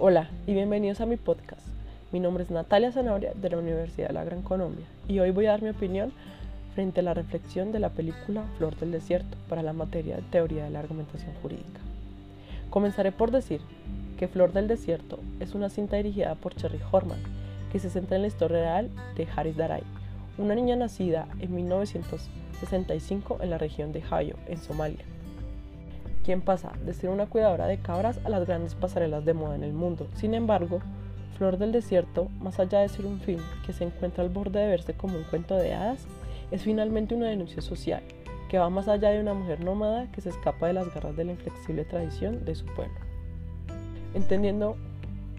Hola y bienvenidos a mi podcast. Mi nombre es Natalia Zanahoria de la Universidad de la Gran Colombia y hoy voy a dar mi opinión frente a la reflexión de la película Flor del Desierto para la materia de teoría de la argumentación jurídica. Comenzaré por decir que Flor del Desierto es una cinta dirigida por Cherry Horman que se centra en la historia real de Haris Daray, una niña nacida en 1965 en la región de Hayo, en Somalia quien pasa de ser una cuidadora de cabras a las grandes pasarelas de moda en el mundo. Sin embargo, Flor del Desierto, más allá de ser un film que se encuentra al borde de verse como un cuento de hadas, es finalmente una denuncia social que va más allá de una mujer nómada que se escapa de las garras de la inflexible tradición de su pueblo. Entendiendo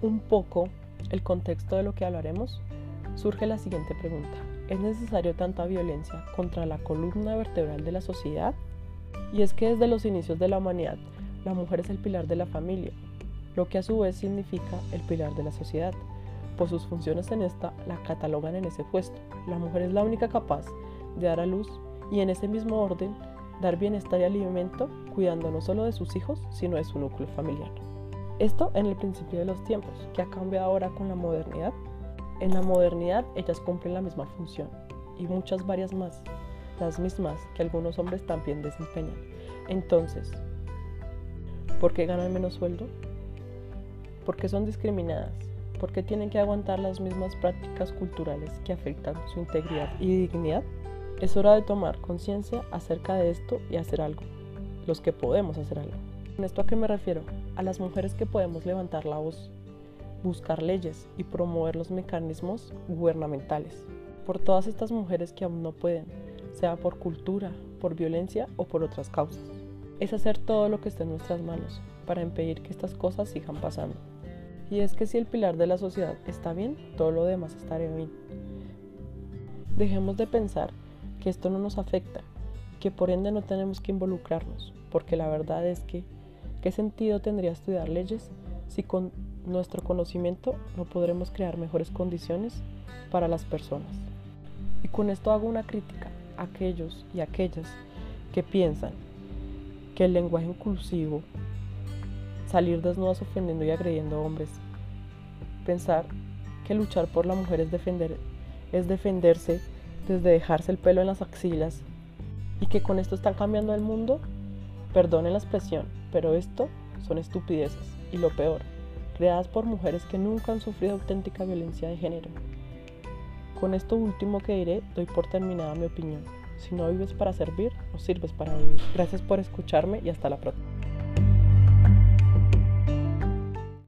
un poco el contexto de lo que hablaremos, surge la siguiente pregunta. ¿Es necesario tanta violencia contra la columna vertebral de la sociedad? Y es que desde los inicios de la humanidad, la mujer es el pilar de la familia, lo que a su vez significa el pilar de la sociedad. Por sus funciones en esta la catalogan en ese puesto. La mujer es la única capaz de dar a luz y en ese mismo orden dar bienestar y alimento, cuidando no solo de sus hijos, sino de su núcleo familiar. Esto en el principio de los tiempos, que ha cambiado ahora con la modernidad. En la modernidad ellas cumplen la misma función y muchas varias más, las mismas que algunos hombres también desempeñan. Entonces, ¿por qué ganan menos sueldo? ¿Por qué son discriminadas? ¿Por qué tienen que aguantar las mismas prácticas culturales que afectan su integridad y dignidad? Es hora de tomar conciencia acerca de esto y hacer algo, los que podemos hacer algo. ¿Con esto a qué me refiero? A las mujeres que podemos levantar la voz, buscar leyes y promover los mecanismos gubernamentales. Por todas estas mujeres que aún no pueden, sea por cultura, por violencia o por otras causas. Es hacer todo lo que esté en nuestras manos para impedir que estas cosas sigan pasando. Y es que si el pilar de la sociedad está bien, todo lo demás estará bien. Dejemos de pensar que esto no nos afecta, que por ende no tenemos que involucrarnos, porque la verdad es que, ¿qué sentido tendría estudiar leyes si con nuestro conocimiento no podremos crear mejores condiciones para las personas? Y con esto hago una crítica aquellos y aquellas que piensan que el lenguaje inclusivo, salir desnudos ofendiendo y agrediendo a hombres, pensar que luchar por la mujer es, defender, es defenderse desde dejarse el pelo en las axilas y que con esto están cambiando el mundo, perdonen la expresión, pero esto son estupideces y lo peor, creadas por mujeres que nunca han sufrido auténtica violencia de género. Con esto último que diré, doy por terminada mi opinión. Si no vives para servir, no sirves para vivir. Gracias por escucharme y hasta la próxima.